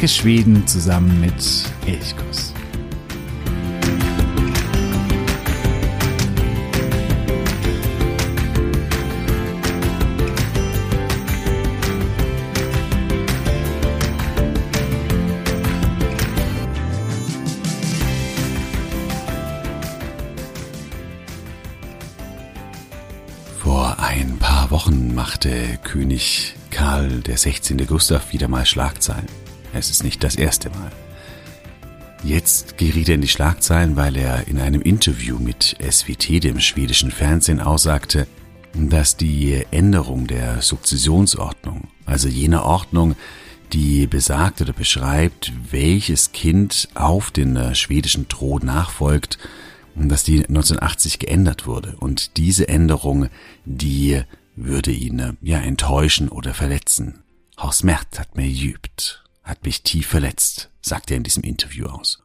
Entdecke Schweden zusammen mit Elchkuss. Vor ein paar Wochen machte König Karl der 16. Gustav wieder mal Schlagzeilen. Es ist nicht das erste Mal. Jetzt geriet er in die Schlagzeilen, weil er in einem Interview mit SWT, dem schwedischen Fernsehen, aussagte, dass die Änderung der Sukzessionsordnung, also jener Ordnung, die besagt oder beschreibt, welches Kind auf den schwedischen Thron nachfolgt, dass die 1980 geändert wurde. Und diese Änderung, die würde ihn ja enttäuschen oder verletzen. Horst Mert hat mir jübt, hat mich tief verletzt, sagte er in diesem Interview aus.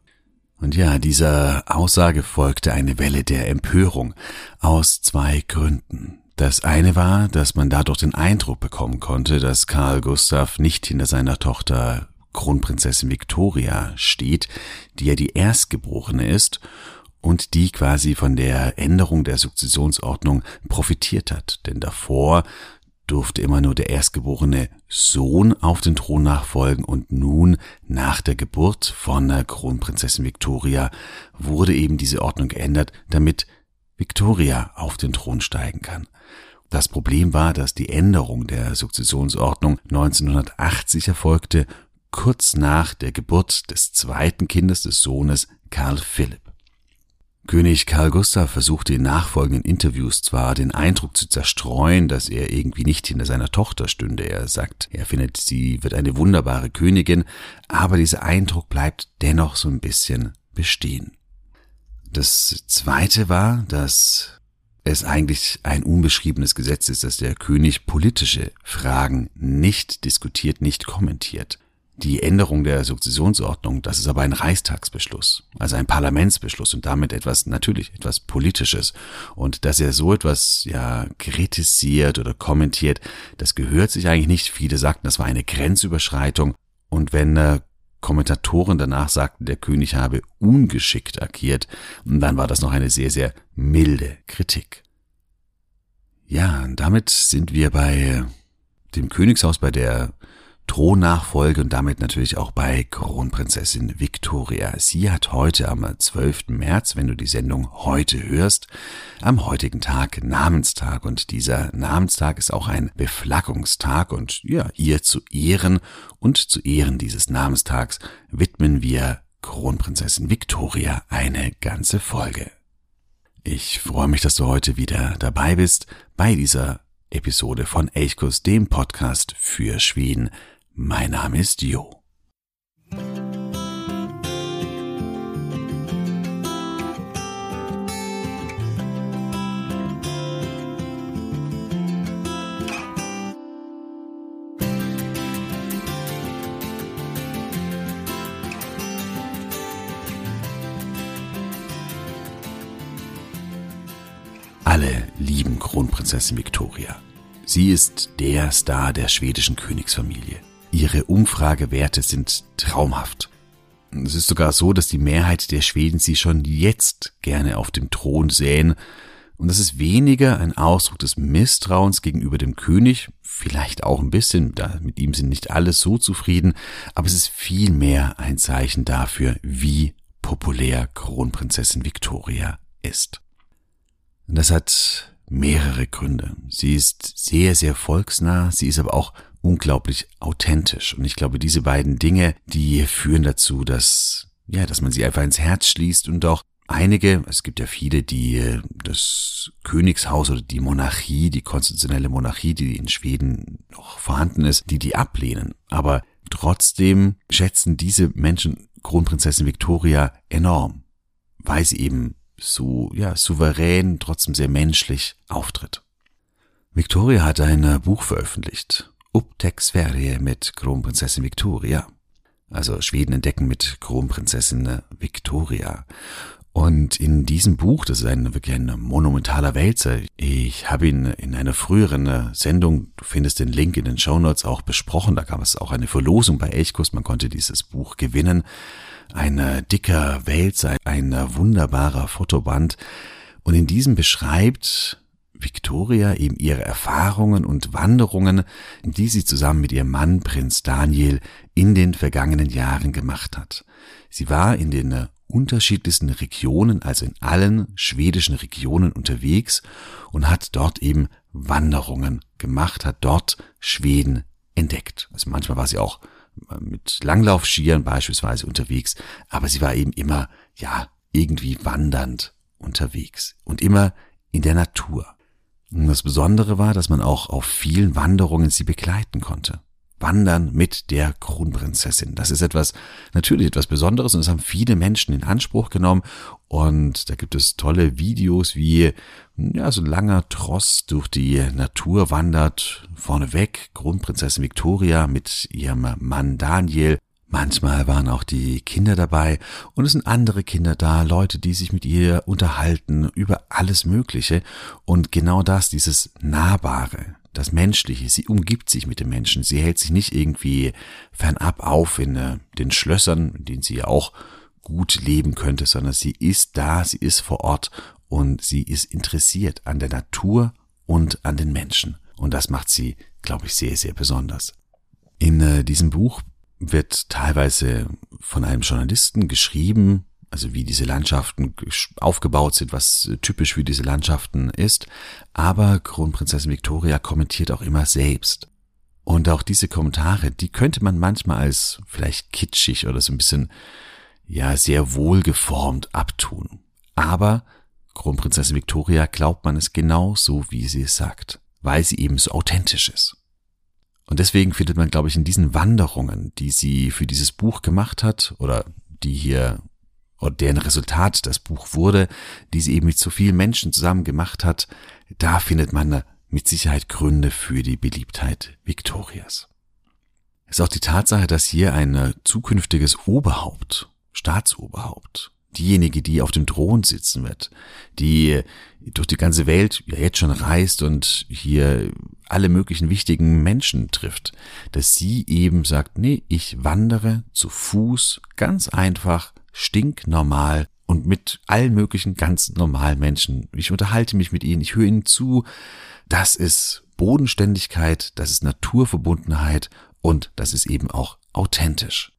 Und ja, dieser Aussage folgte eine Welle der Empörung aus zwei Gründen. Das eine war, dass man dadurch den Eindruck bekommen konnte, dass Karl Gustav nicht hinter seiner Tochter Kronprinzessin Victoria steht, die ja die Erstgeborene ist und die quasi von der Änderung der Sukzessionsordnung profitiert hat. Denn davor durfte immer nur der erstgeborene Sohn auf den Thron nachfolgen und nun nach der Geburt von der Kronprinzessin Victoria wurde eben diese Ordnung geändert, damit Victoria auf den Thron steigen kann. Das Problem war, dass die Änderung der Sukzessionsordnung 1980 erfolgte, kurz nach der Geburt des zweiten Kindes des Sohnes Karl Philipp. König Karl Gustav versuchte in nachfolgenden Interviews zwar den Eindruck zu zerstreuen, dass er irgendwie nicht hinter seiner Tochter stünde. Er sagt, er findet, sie wird eine wunderbare Königin, aber dieser Eindruck bleibt dennoch so ein bisschen bestehen. Das zweite war, dass es eigentlich ein unbeschriebenes Gesetz ist, dass der König politische Fragen nicht diskutiert, nicht kommentiert. Die Änderung der Sukzessionsordnung, das ist aber ein Reichstagsbeschluss, also ein Parlamentsbeschluss und damit etwas natürlich etwas Politisches. Und dass er so etwas ja kritisiert oder kommentiert, das gehört sich eigentlich nicht. Viele sagten, das war eine Grenzüberschreitung. Und wenn äh, Kommentatoren danach sagten, der König habe ungeschickt agiert, dann war das noch eine sehr, sehr milde Kritik. Ja, und damit sind wir bei dem Königshaus, bei der Thronnachfolge und damit natürlich auch bei Kronprinzessin Victoria. Sie hat heute am 12. März, wenn du die Sendung heute hörst, am heutigen Tag Namenstag und dieser Namenstag ist auch ein Beflaggungstag und ja, ihr zu Ehren und zu Ehren dieses Namenstags widmen wir Kronprinzessin Victoria eine ganze Folge. Ich freue mich, dass du heute wieder dabei bist bei dieser Episode von Elchkus, dem Podcast für Schweden. Mein Name ist Jo. Alle lieben Kronprinzessin Victoria. Sie ist der Star der schwedischen Königsfamilie. Ihre Umfragewerte sind traumhaft. Es ist sogar so, dass die Mehrheit der Schweden sie schon jetzt gerne auf dem Thron sähen. Und das ist weniger ein Ausdruck des Misstrauens gegenüber dem König, vielleicht auch ein bisschen, da mit ihm sind nicht alle so zufrieden, aber es ist vielmehr ein Zeichen dafür, wie populär Kronprinzessin Victoria ist. Und das hat mehrere Gründe. Sie ist sehr, sehr volksnah, sie ist aber auch unglaublich authentisch. Und ich glaube, diese beiden Dinge, die führen dazu, dass, ja, dass man sie einfach ins Herz schließt und auch einige, es gibt ja viele, die das Königshaus oder die Monarchie, die konstitutionelle Monarchie, die in Schweden noch vorhanden ist, die die ablehnen. Aber trotzdem schätzen diese Menschen Kronprinzessin Victoria enorm, weil sie eben so, ja, souverän, trotzdem sehr menschlich auftritt. Victoria hat ein Buch veröffentlicht Upptäck Sverige mit Kronprinzessin Victoria. Also Schweden entdecken mit Kronprinzessin Victoria. Und in diesem Buch, das ist ein wirklich ein monumentaler Wälzer, ich habe ihn in einer früheren Sendung, du findest den Link in den Show Notes auch besprochen, da gab es auch eine Verlosung bei Elchkuss, man konnte dieses Buch gewinnen. Ein dicker Wälzer, ein wunderbarer Fotoband. Und in diesem beschreibt Victoria eben ihre Erfahrungen und Wanderungen, die sie zusammen mit ihrem Mann Prinz Daniel in den vergangenen Jahren gemacht hat. Sie war in den unterschiedlichsten Regionen, also in allen schwedischen Regionen unterwegs und hat dort eben Wanderungen gemacht, hat dort Schweden entdeckt. Also manchmal war sie auch äh, mit Langlaufskiern beispielsweise unterwegs, aber sie war eben immer, ja, irgendwie wandernd unterwegs und immer in der Natur. Und das Besondere war, dass man auch auf vielen Wanderungen sie begleiten konnte. Wandern mit der Kronprinzessin. Das ist etwas, natürlich etwas Besonderes und das haben viele Menschen in Anspruch genommen. Und da gibt es tolle Videos, wie ja, so ein langer Tross durch die Natur wandert. Vorneweg Kronprinzessin Victoria mit ihrem Mann Daniel. Manchmal waren auch die Kinder dabei und es sind andere Kinder da, Leute, die sich mit ihr unterhalten über alles Mögliche. Und genau das, dieses Nahbare, das Menschliche. Sie umgibt sich mit den Menschen. Sie hält sich nicht irgendwie fernab auf in äh, den Schlössern, in denen sie ja auch gut leben könnte, sondern sie ist da, sie ist vor Ort und sie ist interessiert an der Natur und an den Menschen. Und das macht sie, glaube ich, sehr, sehr besonders. In äh, diesem Buch wird teilweise von einem Journalisten geschrieben, also wie diese Landschaften aufgebaut sind, was typisch für diese Landschaften ist. Aber Kronprinzessin Victoria kommentiert auch immer selbst. Und auch diese Kommentare, die könnte man manchmal als vielleicht kitschig oder so ein bisschen, ja, sehr wohlgeformt abtun. Aber Kronprinzessin Victoria glaubt man es genau so, wie sie es sagt, weil sie eben so authentisch ist. Und deswegen findet man, glaube ich, in diesen Wanderungen, die sie für dieses Buch gemacht hat oder die hier und deren Resultat das Buch wurde, die sie eben mit so vielen Menschen zusammen gemacht hat, da findet man mit Sicherheit Gründe für die Beliebtheit Victorias. Es ist auch die Tatsache, dass hier ein zukünftiges Oberhaupt, Staatsoberhaupt, diejenige, die auf dem Thron sitzen wird, die durch die ganze Welt ja jetzt schon reist und hier alle möglichen wichtigen Menschen trifft, dass sie eben sagt, nee, ich wandere zu Fuß ganz einfach stinknormal und mit allen möglichen ganz normalen Menschen. Ich unterhalte mich mit ihnen, ich höre ihnen zu. Das ist Bodenständigkeit, das ist Naturverbundenheit und das ist eben auch authentisch.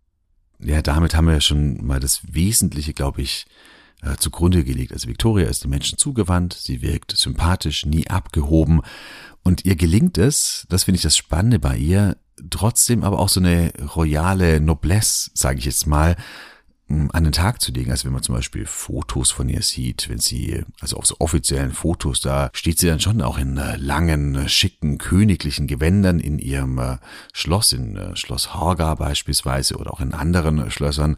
Ja, damit haben wir schon mal das Wesentliche, glaube ich, äh, zugrunde gelegt. Also Victoria ist den Menschen zugewandt, sie wirkt sympathisch, nie abgehoben und ihr gelingt es, das finde ich das Spannende bei ihr, trotzdem aber auch so eine royale Noblesse, sage ich jetzt mal, an den Tag zu legen. Also wenn man zum Beispiel Fotos von ihr sieht, wenn sie, also auf so offiziellen Fotos, da steht sie dann schon auch in äh, langen, äh, schicken, königlichen Gewändern in ihrem äh, Schloss, in Schloss Harga beispielsweise oder auch in anderen Schlössern.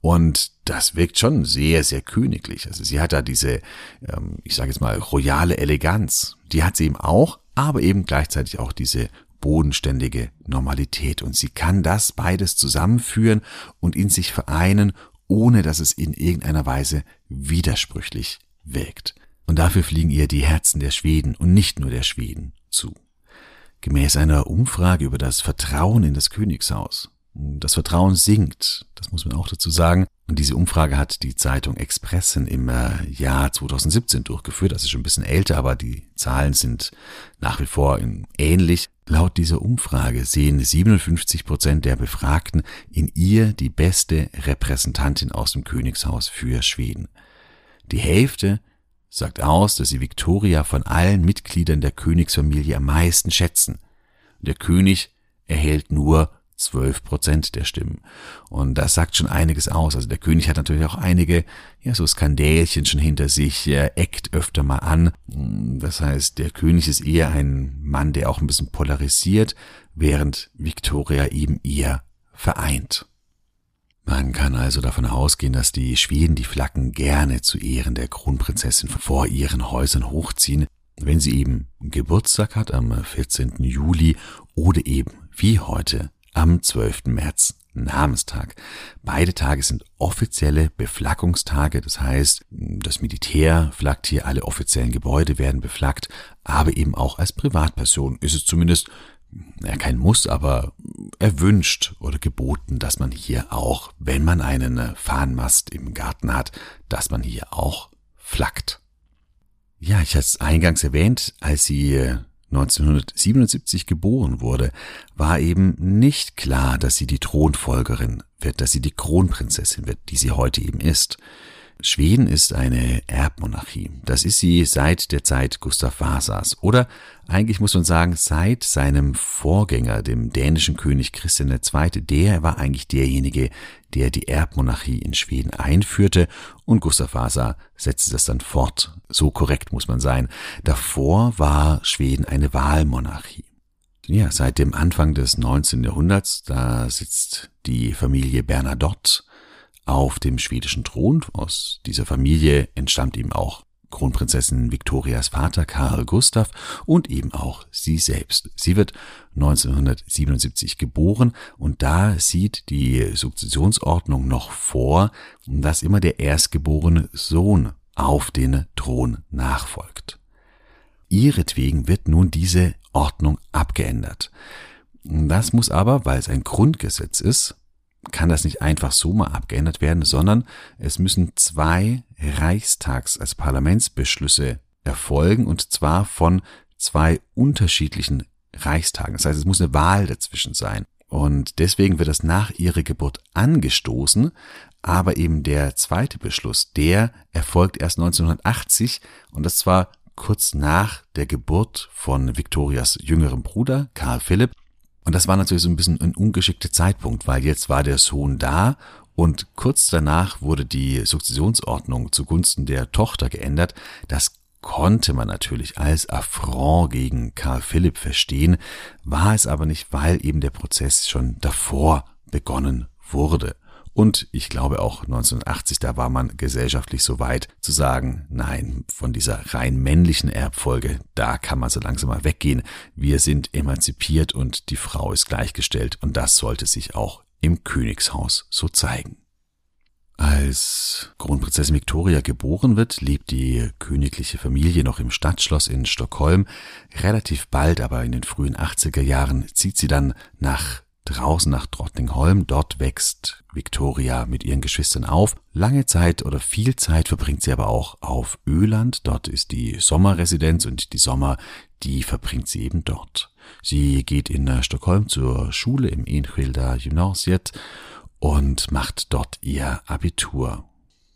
Und das wirkt schon sehr, sehr königlich. Also sie hat da diese, ähm, ich sage jetzt mal, royale Eleganz. Die hat sie eben auch, aber eben gleichzeitig auch diese bodenständige Normalität. Und sie kann das beides zusammenführen und in sich vereinen ohne dass es in irgendeiner Weise widersprüchlich wirkt. Und dafür fliegen ihr die Herzen der Schweden und nicht nur der Schweden zu. Gemäß einer Umfrage über das Vertrauen in das Königshaus. Das Vertrauen sinkt, das muss man auch dazu sagen. Und diese Umfrage hat die Zeitung Expressen im äh, Jahr 2017 durchgeführt. Das ist schon ein bisschen älter, aber die Zahlen sind nach wie vor ähnlich. Laut dieser Umfrage sehen 57 Prozent der Befragten in ihr die beste Repräsentantin aus dem Königshaus für Schweden. Die Hälfte sagt aus, dass sie Victoria von allen Mitgliedern der Königsfamilie am meisten schätzen. Der König erhält nur 12 Prozent der Stimmen. Und das sagt schon einiges aus. Also der König hat natürlich auch einige, ja, so Skandälchen schon hinter sich, er eckt öfter mal an. Das heißt, der König ist eher ein Mann, der auch ein bisschen polarisiert, während Victoria eben eher vereint. Man kann also davon ausgehen, dass die Schweden die Flaggen gerne zu Ehren der Kronprinzessin vor ihren Häusern hochziehen, wenn sie eben Geburtstag hat am 14. Juli oder eben wie heute am 12. März Namenstag. Beide Tage sind offizielle Beflaggungstage, das heißt, das Militär flaggt hier, alle offiziellen Gebäude werden beflaggt, aber eben auch als Privatperson ist es zumindest ja, kein Muss, aber erwünscht oder geboten, dass man hier auch, wenn man einen Fahnenmast im Garten hat, dass man hier auch flaggt. Ja, ich hatte es eingangs erwähnt, als sie 1977 geboren wurde, war eben nicht klar, dass sie die Thronfolgerin wird, dass sie die Kronprinzessin wird, die sie heute eben ist. Schweden ist eine Erbmonarchie. Das ist sie seit der Zeit Gustav Vasas. Oder eigentlich muss man sagen, seit seinem Vorgänger, dem dänischen König Christian II., der war eigentlich derjenige, der die Erbmonarchie in Schweden einführte und Gustav Vasa setzte das dann fort. So korrekt muss man sein. Davor war Schweden eine Wahlmonarchie. Ja, seit dem Anfang des 19. Jahrhunderts, da sitzt die Familie Bernadotte auf dem schwedischen Thron. Aus dieser Familie entstammt ihm auch Kronprinzessin Victorias Vater Karl Gustav und eben auch sie selbst. Sie wird 1977 geboren und da sieht die Sukzessionsordnung noch vor, dass immer der erstgeborene Sohn auf den Thron nachfolgt. Ihretwegen wird nun diese Ordnung abgeändert. Das muss aber, weil es ein Grundgesetz ist, kann das nicht einfach so mal abgeändert werden, sondern es müssen zwei Reichstags- als Parlamentsbeschlüsse erfolgen und zwar von zwei unterschiedlichen Reichstagen. Das heißt, es muss eine Wahl dazwischen sein. Und deswegen wird das nach ihrer Geburt angestoßen, aber eben der zweite Beschluss, der erfolgt erst 1980 und das zwar kurz nach der Geburt von Victorias jüngerem Bruder Karl Philipp und das war natürlich so ein bisschen ein ungeschickter Zeitpunkt, weil jetzt war der Sohn da und kurz danach wurde die Sukzessionsordnung zugunsten der Tochter geändert. Das konnte man natürlich als Affront gegen Karl Philipp verstehen, war es aber nicht, weil eben der Prozess schon davor begonnen wurde. Und ich glaube auch 1980, da war man gesellschaftlich so weit zu sagen, nein, von dieser rein männlichen Erbfolge, da kann man so langsam mal weggehen. Wir sind emanzipiert und die Frau ist gleichgestellt und das sollte sich auch im Königshaus so zeigen. Als Kronprinzessin Victoria geboren wird, lebt die königliche Familie noch im Stadtschloss in Stockholm. Relativ bald, aber in den frühen 80er Jahren, zieht sie dann nach draußen nach Drottningholm. Dort wächst Victoria mit ihren Geschwistern auf. Lange Zeit oder viel Zeit verbringt sie aber auch auf Öland. Dort ist die Sommerresidenz und die Sommer, die verbringt sie eben dort. Sie geht in Stockholm zur Schule im Enskilda Gymnasiet und macht dort ihr Abitur.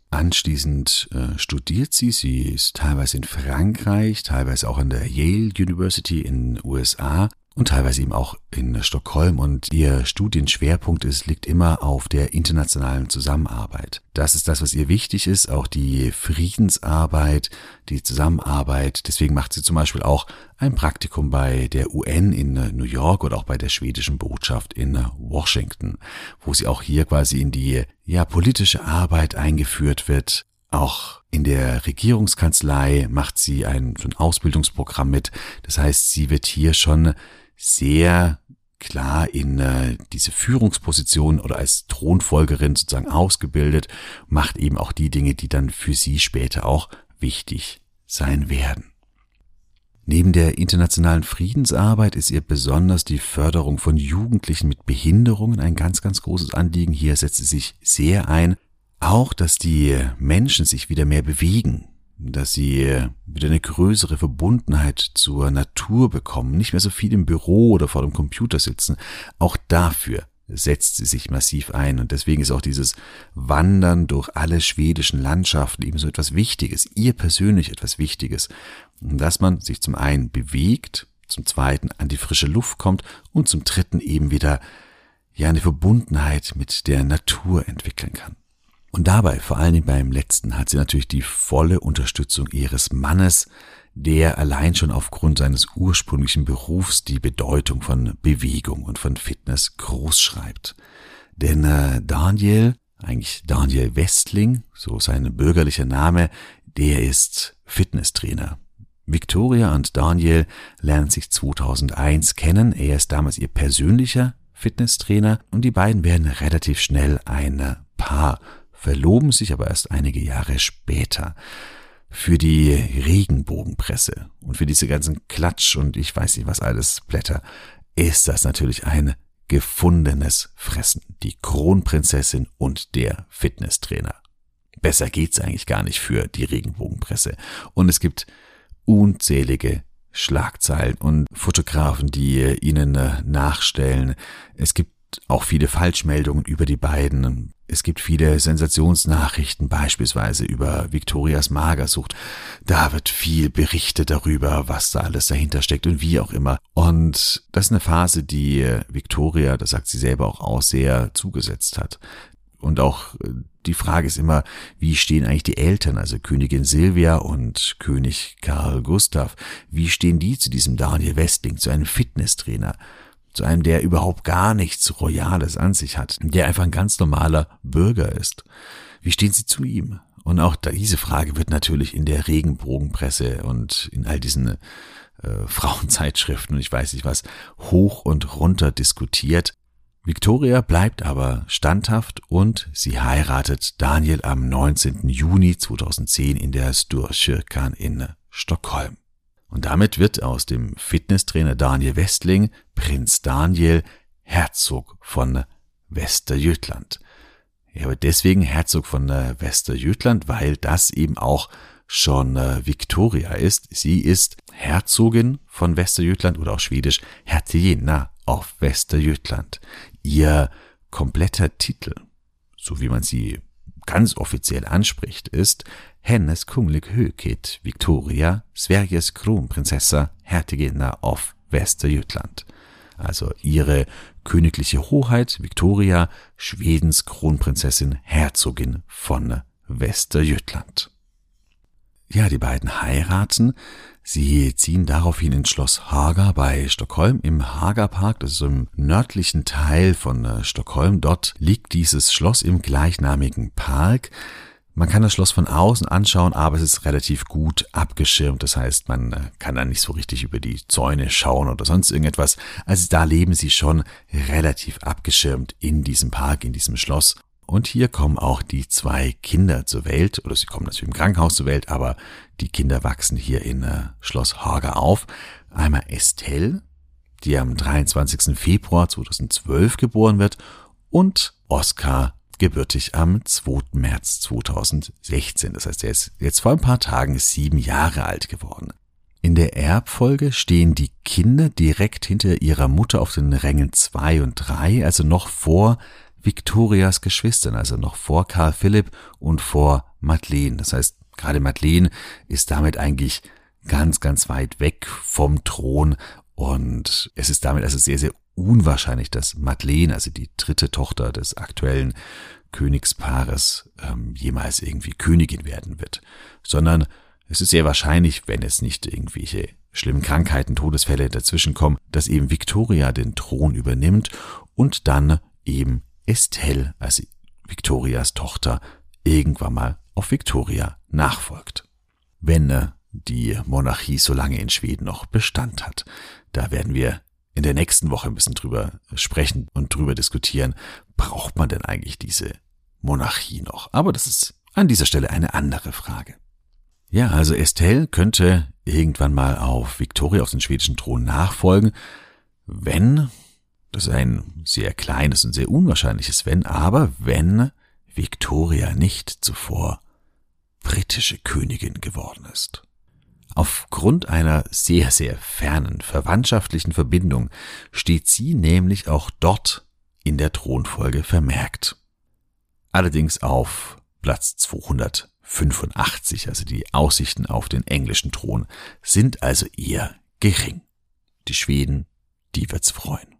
Anschließend äh, studiert sie. Sie ist teilweise in Frankreich, teilweise auch an der Yale University in USA und teilweise eben auch in Stockholm und ihr Studienschwerpunkt ist, liegt immer auf der internationalen Zusammenarbeit. Das ist das, was ihr wichtig ist, auch die Friedensarbeit, die Zusammenarbeit. Deswegen macht sie zum Beispiel auch ein Praktikum bei der UN in New York oder auch bei der schwedischen Botschaft in Washington, wo sie auch hier quasi in die ja politische Arbeit eingeführt wird auch in der Regierungskanzlei macht sie ein, so ein Ausbildungsprogramm mit. Das heißt, sie wird hier schon sehr klar in äh, diese Führungsposition oder als Thronfolgerin sozusagen ausgebildet, macht eben auch die Dinge, die dann für sie später auch wichtig sein werden. Neben der internationalen Friedensarbeit ist ihr besonders die Förderung von Jugendlichen mit Behinderungen ein ganz, ganz großes Anliegen. Hier setzt sie sich sehr ein. Auch, dass die Menschen sich wieder mehr bewegen, dass sie wieder eine größere Verbundenheit zur Natur bekommen, nicht mehr so viel im Büro oder vor dem Computer sitzen. Auch dafür setzt sie sich massiv ein und deswegen ist auch dieses Wandern durch alle schwedischen Landschaften eben so etwas Wichtiges, ihr persönlich etwas Wichtiges, dass man sich zum einen bewegt, zum zweiten an die frische Luft kommt und zum dritten eben wieder ja eine Verbundenheit mit der Natur entwickeln kann. Und dabei, vor allen Dingen beim letzten, hat sie natürlich die volle Unterstützung ihres Mannes, der allein schon aufgrund seines ursprünglichen Berufs die Bedeutung von Bewegung und von Fitness groß schreibt. Denn äh, Daniel, eigentlich Daniel Westling, so sein bürgerlicher Name, der ist Fitnesstrainer. Victoria und Daniel lernen sich 2001 kennen. Er ist damals ihr persönlicher Fitnesstrainer und die beiden werden relativ schnell ein Paar, verloben sich aber erst einige Jahre später. Für die Regenbogenpresse und für diese ganzen Klatsch und ich weiß nicht was alles Blätter ist das natürlich ein gefundenes Fressen. Die Kronprinzessin und der Fitnesstrainer. Besser geht's eigentlich gar nicht für die Regenbogenpresse. Und es gibt unzählige Schlagzeilen und Fotografen, die ihnen äh, nachstellen. Es gibt auch viele Falschmeldungen über die beiden. Es gibt viele Sensationsnachrichten, beispielsweise über Victorias Magersucht. Da wird viel berichtet darüber, was da alles dahinter steckt und wie auch immer. Und das ist eine Phase, die Victoria, das sagt sie selber auch aus, sehr zugesetzt hat. Und auch äh, die Frage ist immer, wie stehen eigentlich die Eltern, also Königin Silvia und König Karl Gustav, wie stehen die zu diesem Daniel Westling, zu einem Fitnesstrainer, zu einem, der überhaupt gar nichts Royales an sich hat, der einfach ein ganz normaler Bürger ist. Wie stehen sie zu ihm? Und auch diese Frage wird natürlich in der Regenbogenpresse und in all diesen äh, Frauenzeitschriften und ich weiß nicht was hoch und runter diskutiert. Victoria bleibt aber standhaft und sie heiratet Daniel am 19. Juni 2010 in der Sturkyrkan in Stockholm. Und damit wird aus dem Fitnesstrainer Daniel Westling Prinz Daniel Herzog von Westerjötland. Er wird deswegen Herzog von Westerjötland, weil das eben auch schon Victoria ist. Sie ist Herzogin von Westerjötland oder auch schwedisch Hertigena auf Westerjötland. Ihr kompletter Titel, so wie man sie ganz offiziell anspricht, ist Hennes Kunglig Höghet Victoria Sveriges Kronprinsessa Hertiginna of Västergötland. Also ihre königliche Hoheit Victoria, Schwedens Kronprinzessin Herzogin von Västergötland. Ja, die beiden heiraten Sie ziehen daraufhin ins Schloss Haga bei Stockholm im Hagapark, das ist im nördlichen Teil von äh, Stockholm. Dort liegt dieses Schloss im gleichnamigen Park. Man kann das Schloss von außen anschauen, aber es ist relativ gut abgeschirmt. Das heißt, man äh, kann da nicht so richtig über die Zäune schauen oder sonst irgendetwas. Also da leben sie schon relativ abgeschirmt in diesem Park, in diesem Schloss. Und hier kommen auch die zwei Kinder zur Welt, oder sie kommen natürlich im Krankenhaus zur Welt, aber die Kinder wachsen hier in äh, Schloss Haga auf. Einmal Estelle, die am 23. Februar 2012 geboren wird, und Oskar, gebürtig am 2. März 2016. Das heißt, er ist jetzt vor ein paar Tagen sieben Jahre alt geworden. In der Erbfolge stehen die Kinder direkt hinter ihrer Mutter auf den Rängen 2 und 3, also noch vor Victorias Geschwistern, also noch vor Karl Philipp und vor Madeleine. Das heißt, gerade Madeleine ist damit eigentlich ganz, ganz weit weg vom Thron und es ist damit also sehr, sehr unwahrscheinlich, dass Madeleine, also die dritte Tochter des aktuellen Königspaares, ähm, jemals irgendwie Königin werden wird, sondern es ist sehr wahrscheinlich, wenn es nicht irgendwelche schlimmen Krankheiten, Todesfälle dazwischen kommen, dass eben Victoria den Thron übernimmt und dann eben Estelle, also Victorias Tochter, irgendwann mal auf Victoria nachfolgt. Wenn äh, die Monarchie so lange in Schweden noch Bestand hat. Da werden wir in der nächsten Woche ein bisschen drüber sprechen und drüber diskutieren, braucht man denn eigentlich diese Monarchie noch? Aber das ist an dieser Stelle eine andere Frage. Ja, also Estelle könnte irgendwann mal auf Victoria auf den schwedischen Thron nachfolgen, wenn das ist ein sehr kleines und sehr unwahrscheinliches Wenn, aber wenn Victoria nicht zuvor britische Königin geworden ist. Aufgrund einer sehr, sehr fernen verwandtschaftlichen Verbindung steht sie nämlich auch dort in der Thronfolge vermerkt. Allerdings auf Platz 285, also die Aussichten auf den englischen Thron sind also eher gering. Die Schweden, die wird's freuen.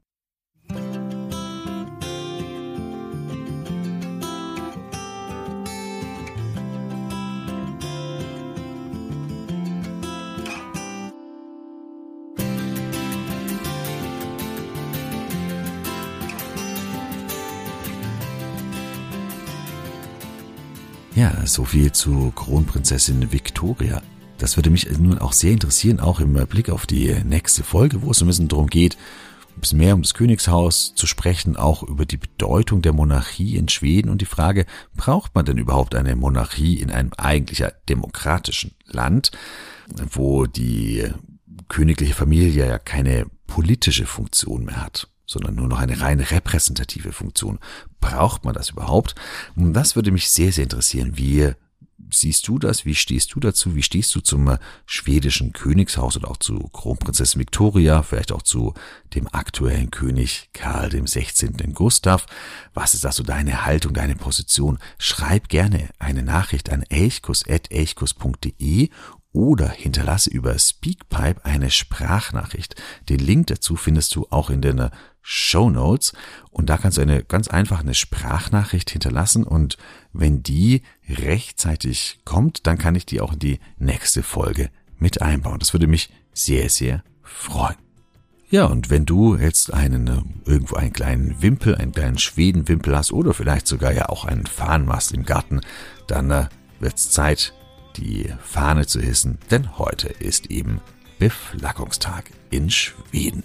Ja, so viel zu Kronprinzessin Victoria. Das würde mich nun auch sehr interessieren, auch im Blick auf die nächste Folge, wo es ein bisschen darum geht, ein bisschen mehr um das Königshaus zu sprechen, auch über die Bedeutung der Monarchie in Schweden und die Frage, braucht man denn überhaupt eine Monarchie in einem eigentlich demokratischen Land, wo die königliche Familie ja keine politische Funktion mehr hat sondern nur noch eine rein repräsentative Funktion. Braucht man das überhaupt? Und das würde mich sehr, sehr interessieren. Wie siehst du das? Wie stehst du dazu? Wie stehst du zum äh, schwedischen Königshaus und auch zu Kronprinzessin Victoria, vielleicht auch zu dem aktuellen König Karl dem 16. Gustav? Was ist da so deine Haltung, deine Position? Schreib gerne eine Nachricht an elchkus.elchkus.de oder hinterlasse über Speakpipe eine Sprachnachricht. Den Link dazu findest du auch in den Show Notes und da kannst du eine ganz einfach eine Sprachnachricht hinterlassen und wenn die rechtzeitig kommt, dann kann ich die auch in die nächste Folge mit einbauen. Das würde mich sehr, sehr freuen. Ja, und wenn du jetzt einen, äh, irgendwo einen kleinen Wimpel, einen kleinen Schwedenwimpel hast oder vielleicht sogar ja auch einen Fahnenmast im Garten, dann äh, wird's Zeit, die Fahne zu hissen, denn heute ist eben Beflaggungstag in Schweden.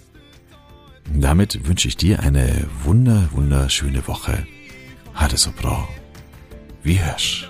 Damit wünsche ich dir eine wunder, wunderschöne Woche. Hatte so bra. Wie hörs.